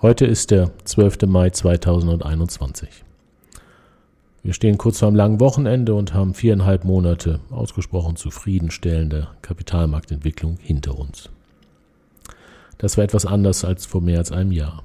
Heute ist der 12. Mai 2021. Wir stehen kurz vor einem langen Wochenende und haben viereinhalb Monate ausgesprochen zufriedenstellende Kapitalmarktentwicklung hinter uns. Das war etwas anders als vor mehr als einem Jahr.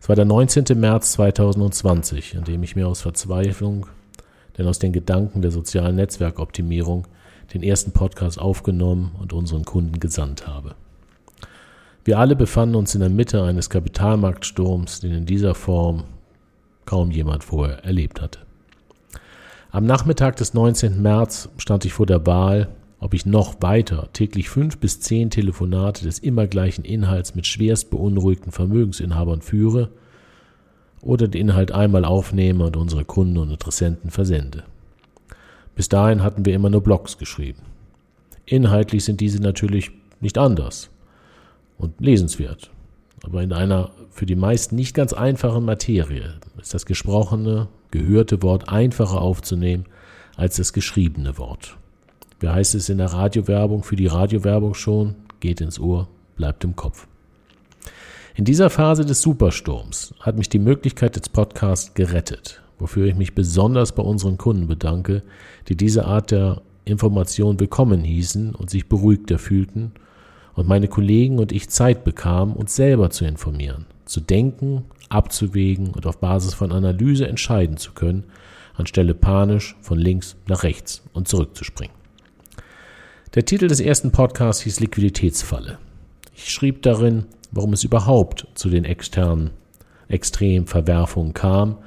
Es war der 19. März 2020, an dem ich mir aus Verzweiflung, denn aus den Gedanken der sozialen Netzwerkoptimierung, den ersten Podcast aufgenommen und unseren Kunden gesandt habe. Wir alle befanden uns in der Mitte eines Kapitalmarktsturms, den in dieser Form kaum jemand vorher erlebt hatte. Am Nachmittag des 19. März stand ich vor der Wahl, ob ich noch weiter täglich fünf bis zehn Telefonate des immer gleichen Inhalts mit schwerst beunruhigten Vermögensinhabern führe oder den Inhalt einmal aufnehme und unsere Kunden und Interessenten versende. Bis dahin hatten wir immer nur Blogs geschrieben. Inhaltlich sind diese natürlich nicht anders und lesenswert. Aber in einer für die meisten nicht ganz einfachen Materie ist das gesprochene, gehörte Wort einfacher aufzunehmen als das geschriebene Wort. Wie heißt es in der Radiowerbung für die Radiowerbung schon? Geht ins Ohr, bleibt im Kopf. In dieser Phase des Supersturms hat mich die Möglichkeit des Podcasts gerettet, wofür ich mich besonders bei unseren Kunden bedanke, die diese Art der Information willkommen hießen und sich beruhigter fühlten und meine Kollegen und ich Zeit bekamen, uns selber zu informieren, zu denken, abzuwägen und auf Basis von Analyse entscheiden zu können, anstelle panisch von links nach rechts und zurückzuspringen. Der Titel des ersten Podcasts hieß Liquiditätsfalle. Ich schrieb darin, warum es überhaupt zu den externen Extremverwerfungen kam,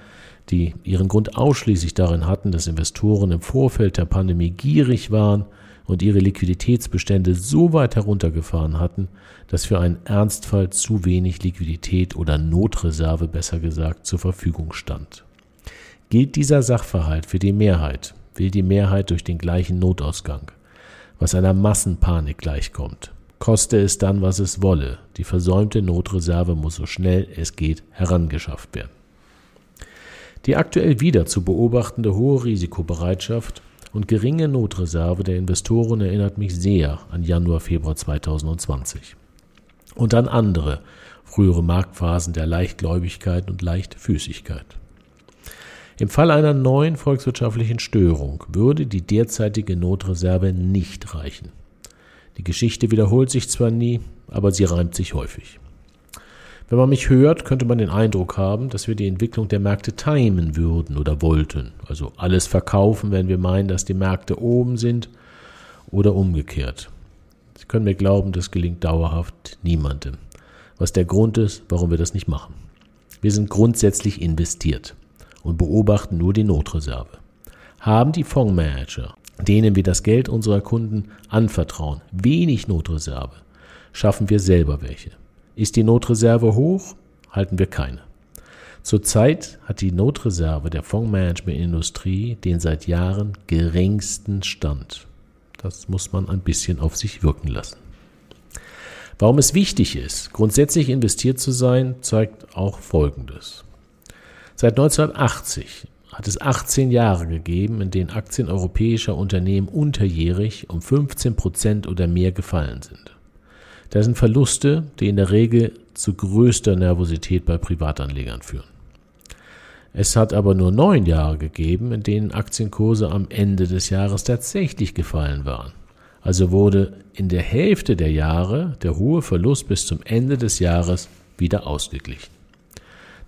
die ihren Grund ausschließlich darin hatten, dass Investoren im Vorfeld der Pandemie gierig waren und ihre Liquiditätsbestände so weit heruntergefahren hatten, dass für einen Ernstfall zu wenig Liquidität oder Notreserve besser gesagt zur Verfügung stand. Gilt dieser Sachverhalt für die Mehrheit, will die Mehrheit durch den gleichen Notausgang, was einer Massenpanik gleichkommt. Koste es dann, was es wolle, die versäumte Notreserve muss so schnell es geht herangeschafft werden. Die aktuell wieder zu beobachtende hohe Risikobereitschaft und geringe Notreserve der Investoren erinnert mich sehr an Januar, Februar 2020 und an andere frühere Marktphasen der Leichtgläubigkeit und Leichtfüßigkeit. Im Fall einer neuen volkswirtschaftlichen Störung würde die derzeitige Notreserve nicht reichen. Die Geschichte wiederholt sich zwar nie, aber sie reimt sich häufig. Wenn man mich hört, könnte man den Eindruck haben, dass wir die Entwicklung der Märkte timen würden oder wollten. Also alles verkaufen, wenn wir meinen, dass die Märkte oben sind oder umgekehrt. Sie können mir glauben, das gelingt dauerhaft niemandem. Was der Grund ist, warum wir das nicht machen. Wir sind grundsätzlich investiert und beobachten nur die Notreserve. Haben die Fondsmanager, denen wir das Geld unserer Kunden anvertrauen, wenig Notreserve, schaffen wir selber welche. Ist die Notreserve hoch, halten wir keine. Zurzeit hat die Notreserve der Fondsmanagementindustrie den seit Jahren geringsten Stand. Das muss man ein bisschen auf sich wirken lassen. Warum es wichtig ist, grundsätzlich investiert zu sein, zeigt auch Folgendes. Seit 1980 hat es 18 Jahre gegeben, in denen Aktien europäischer Unternehmen unterjährig um 15 Prozent oder mehr gefallen sind. Das sind Verluste, die in der Regel zu größter Nervosität bei Privatanlegern führen. Es hat aber nur neun Jahre gegeben, in denen Aktienkurse am Ende des Jahres tatsächlich gefallen waren. Also wurde in der Hälfte der Jahre der hohe Verlust bis zum Ende des Jahres wieder ausgeglichen.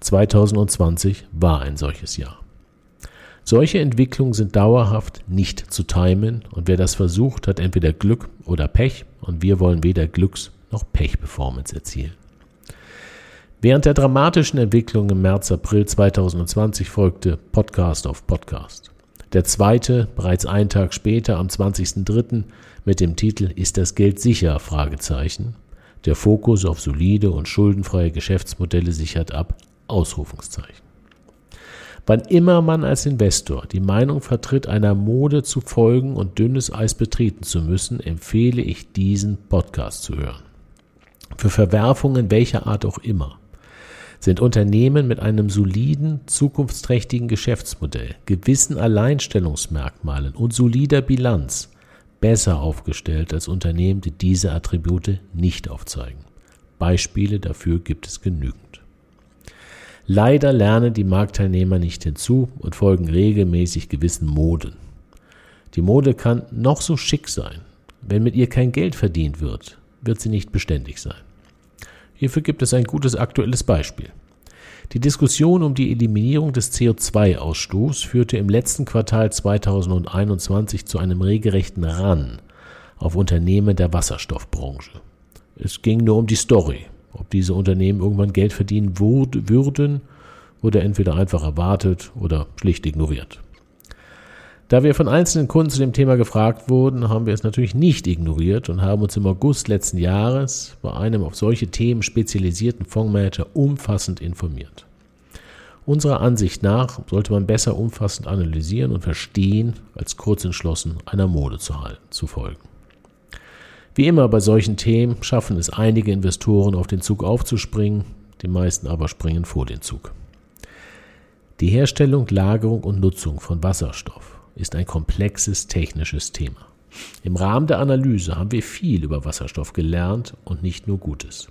2020 war ein solches Jahr. Solche Entwicklungen sind dauerhaft nicht zu timen und wer das versucht, hat entweder Glück oder Pech und wir wollen weder Glücks- noch Pech-Performance erzielen. Während der dramatischen Entwicklung im März, April 2020 folgte Podcast auf Podcast. Der zweite, bereits einen Tag später, am 20.03. mit dem Titel Ist das Geld sicher? Fragezeichen. Der Fokus auf solide und schuldenfreie Geschäftsmodelle sichert ab Ausrufungszeichen. Wann immer man als Investor die Meinung vertritt, einer Mode zu folgen und dünnes Eis betreten zu müssen, empfehle ich diesen Podcast zu hören. Für Verwerfungen welcher Art auch immer sind Unternehmen mit einem soliden, zukunftsträchtigen Geschäftsmodell, gewissen Alleinstellungsmerkmalen und solider Bilanz besser aufgestellt als Unternehmen, die diese Attribute nicht aufzeigen. Beispiele dafür gibt es genügend. Leider lernen die Marktteilnehmer nicht hinzu und folgen regelmäßig gewissen Moden. Die Mode kann noch so schick sein. Wenn mit ihr kein Geld verdient wird, wird sie nicht beständig sein. Hierfür gibt es ein gutes aktuelles Beispiel. Die Diskussion um die Eliminierung des CO2-Ausstoßes führte im letzten Quartal 2021 zu einem regelrechten Ran auf Unternehmen der Wasserstoffbranche. Es ging nur um die Story. Ob diese Unternehmen irgendwann Geld verdienen würden, wurde entweder einfach erwartet oder schlicht ignoriert. Da wir von einzelnen Kunden zu dem Thema gefragt wurden, haben wir es natürlich nicht ignoriert und haben uns im August letzten Jahres bei einem auf solche Themen spezialisierten Fondsmanager umfassend informiert. Unserer Ansicht nach sollte man besser umfassend analysieren und verstehen, als kurz entschlossen einer Mode zu, halten, zu folgen. Wie immer bei solchen Themen schaffen es einige Investoren auf den Zug aufzuspringen, die meisten aber springen vor den Zug. Die Herstellung, Lagerung und Nutzung von Wasserstoff ist ein komplexes technisches Thema. Im Rahmen der Analyse haben wir viel über Wasserstoff gelernt und nicht nur Gutes.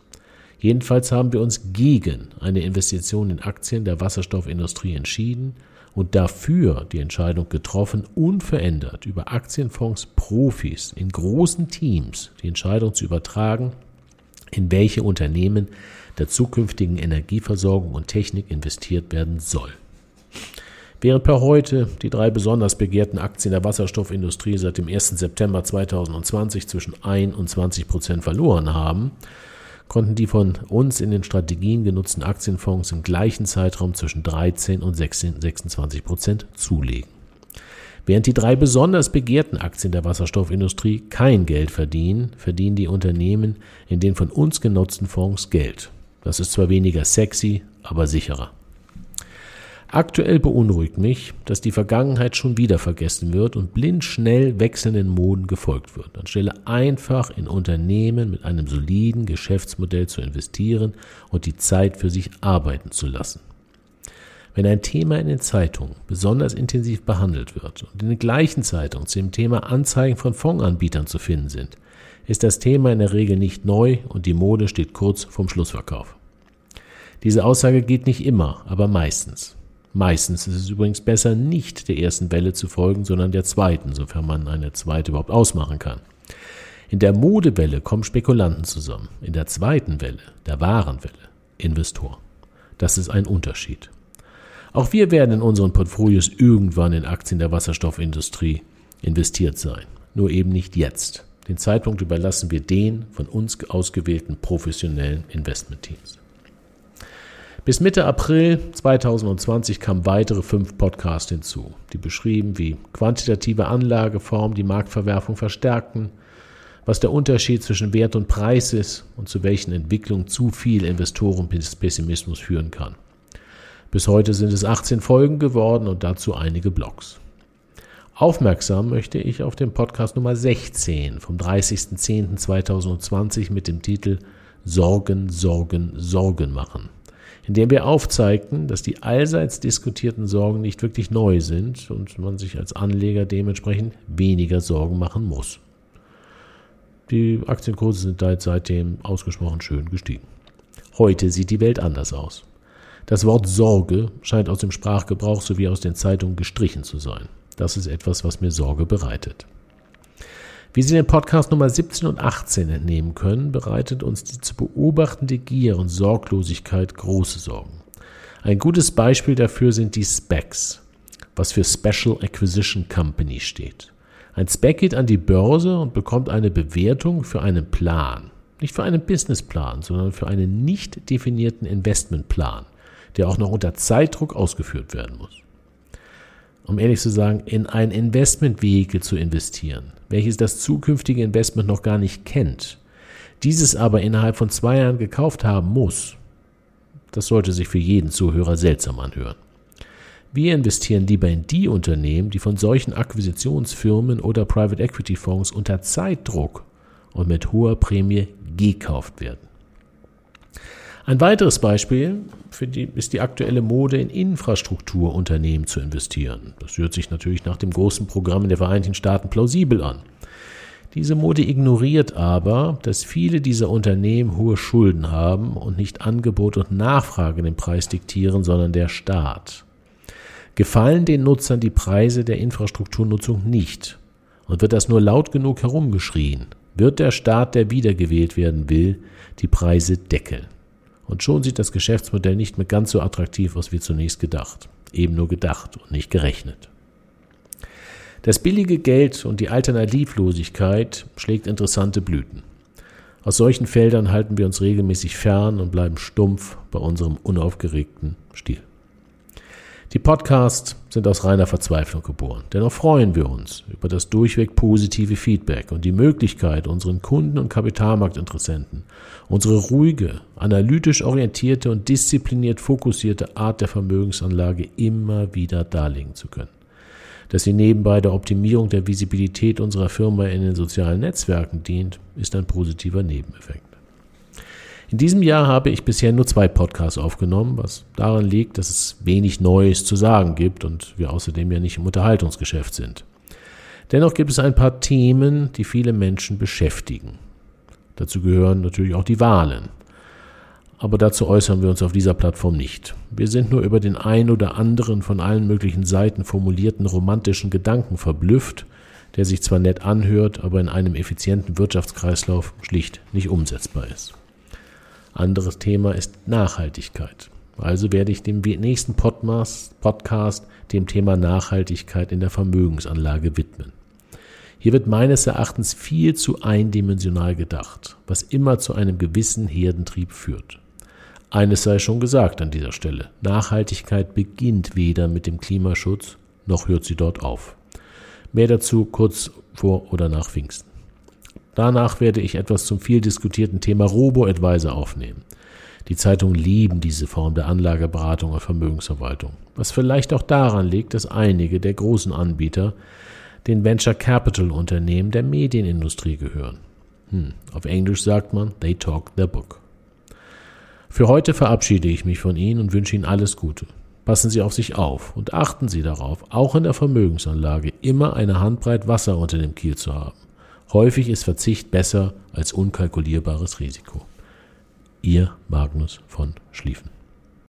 Jedenfalls haben wir uns gegen eine Investition in Aktien der Wasserstoffindustrie entschieden und dafür die Entscheidung getroffen, unverändert über Aktienfonds Profis in großen Teams die Entscheidung zu übertragen, in welche Unternehmen der zukünftigen Energieversorgung und Technik investiert werden soll. Während per heute die drei besonders begehrten Aktien der Wasserstoffindustrie seit dem 1. September 2020 zwischen 1 und 20 Prozent verloren haben, konnten die von uns in den Strategien genutzten Aktienfonds im gleichen Zeitraum zwischen 13 und 26 Prozent zulegen. Während die drei besonders begehrten Aktien der Wasserstoffindustrie kein Geld verdienen, verdienen die Unternehmen in den von uns genutzten Fonds Geld. Das ist zwar weniger sexy, aber sicherer. Aktuell beunruhigt mich, dass die Vergangenheit schon wieder vergessen wird und blind schnell wechselnden Moden gefolgt wird, anstelle einfach in Unternehmen mit einem soliden Geschäftsmodell zu investieren und die Zeit für sich arbeiten zu lassen. Wenn ein Thema in den Zeitungen besonders intensiv behandelt wird und in den gleichen Zeitungen zu dem Thema Anzeigen von Fondsanbietern zu finden sind, ist das Thema in der Regel nicht neu und die Mode steht kurz vorm Schlussverkauf. Diese Aussage geht nicht immer, aber meistens. Meistens ist es übrigens besser, nicht der ersten Welle zu folgen, sondern der zweiten, sofern man eine zweite überhaupt ausmachen kann. In der Modewelle kommen Spekulanten zusammen, in der zweiten Welle, der wahren Welle, Investor. Das ist ein Unterschied. Auch wir werden in unseren Portfolios irgendwann in Aktien der Wasserstoffindustrie investiert sein, nur eben nicht jetzt. Den Zeitpunkt überlassen wir den von uns ausgewählten professionellen Investmentteams. Bis Mitte April 2020 kamen weitere fünf Podcasts hinzu, die beschrieben, wie quantitative Anlageformen die Marktverwerfung verstärkten, was der Unterschied zwischen Wert und Preis ist und zu welchen Entwicklungen zu viel Investorenpessimismus führen kann. Bis heute sind es 18 Folgen geworden und dazu einige Blogs. Aufmerksam möchte ich auf den Podcast Nummer 16 vom 30.10.2020 mit dem Titel Sorgen, Sorgen, Sorgen machen indem wir aufzeigten, dass die allseits diskutierten Sorgen nicht wirklich neu sind und man sich als Anleger dementsprechend weniger Sorgen machen muss. Die Aktienkurse sind seitdem ausgesprochen schön gestiegen. Heute sieht die Welt anders aus. Das Wort Sorge scheint aus dem Sprachgebrauch sowie aus den Zeitungen gestrichen zu sein. Das ist etwas, was mir Sorge bereitet. Wie Sie den Podcast Nummer 17 und 18 entnehmen können, bereitet uns die zu beobachtende Gier und Sorglosigkeit große Sorgen. Ein gutes Beispiel dafür sind die Specs, was für Special Acquisition Company steht. Ein Spec geht an die Börse und bekommt eine Bewertung für einen Plan. Nicht für einen Businessplan, sondern für einen nicht definierten Investmentplan, der auch noch unter Zeitdruck ausgeführt werden muss um ehrlich zu sagen, in ein Investmentvehikel zu investieren, welches das zukünftige Investment noch gar nicht kennt, dieses aber innerhalb von zwei Jahren gekauft haben muss, Das sollte sich für jeden Zuhörer seltsam anhören. Wir investieren lieber in die Unternehmen, die von solchen Akquisitionsfirmen oder Private Equity Fonds unter Zeitdruck und mit hoher Prämie gekauft werden. Ein weiteres Beispiel die, ist die aktuelle Mode in Infrastrukturunternehmen zu investieren. Das hört sich natürlich nach dem großen Programm der Vereinigten Staaten plausibel an. Diese Mode ignoriert aber, dass viele dieser Unternehmen hohe Schulden haben und nicht Angebot und Nachfrage den Preis diktieren, sondern der Staat. Gefallen den Nutzern die Preise der Infrastrukturnutzung nicht und wird das nur laut genug herumgeschrien, wird der Staat, der wiedergewählt werden will, die Preise deckeln. Und schon sieht das Geschäftsmodell nicht mehr ganz so attraktiv aus wie zunächst gedacht. Eben nur gedacht und nicht gerechnet. Das billige Geld und die Alternativlosigkeit schlägt interessante Blüten. Aus solchen Feldern halten wir uns regelmäßig fern und bleiben stumpf bei unserem unaufgeregten Stil. Die Podcasts sind aus reiner Verzweiflung geboren. Dennoch freuen wir uns über das durchweg positive Feedback und die Möglichkeit, unseren Kunden und Kapitalmarktinteressenten unsere ruhige, analytisch orientierte und diszipliniert fokussierte Art der Vermögensanlage immer wieder darlegen zu können. Dass sie nebenbei der Optimierung der Visibilität unserer Firma in den sozialen Netzwerken dient, ist ein positiver Nebeneffekt. In diesem Jahr habe ich bisher nur zwei Podcasts aufgenommen, was daran liegt, dass es wenig Neues zu sagen gibt und wir außerdem ja nicht im Unterhaltungsgeschäft sind. Dennoch gibt es ein paar Themen, die viele Menschen beschäftigen. Dazu gehören natürlich auch die Wahlen. Aber dazu äußern wir uns auf dieser Plattform nicht. Wir sind nur über den ein oder anderen von allen möglichen Seiten formulierten romantischen Gedanken verblüfft, der sich zwar nett anhört, aber in einem effizienten Wirtschaftskreislauf schlicht nicht umsetzbar ist. Anderes Thema ist Nachhaltigkeit. Also werde ich dem nächsten Podcast dem Thema Nachhaltigkeit in der Vermögensanlage widmen. Hier wird meines Erachtens viel zu eindimensional gedacht, was immer zu einem gewissen Herdentrieb führt. Eines sei schon gesagt an dieser Stelle. Nachhaltigkeit beginnt weder mit dem Klimaschutz, noch hört sie dort auf. Mehr dazu kurz vor oder nach Pfingsten. Danach werde ich etwas zum viel diskutierten Thema Robo-Advisor aufnehmen. Die Zeitungen lieben diese Form der Anlageberatung und Vermögensverwaltung, was vielleicht auch daran liegt, dass einige der großen Anbieter den Venture Capital Unternehmen der Medienindustrie gehören. Hm, auf Englisch sagt man, they talk their book. Für heute verabschiede ich mich von Ihnen und wünsche Ihnen alles Gute. Passen Sie auf sich auf und achten Sie darauf, auch in der Vermögensanlage immer eine Handbreit Wasser unter dem Kiel zu haben. Häufig ist Verzicht besser als unkalkulierbares Risiko. Ihr Magnus von Schlieffen.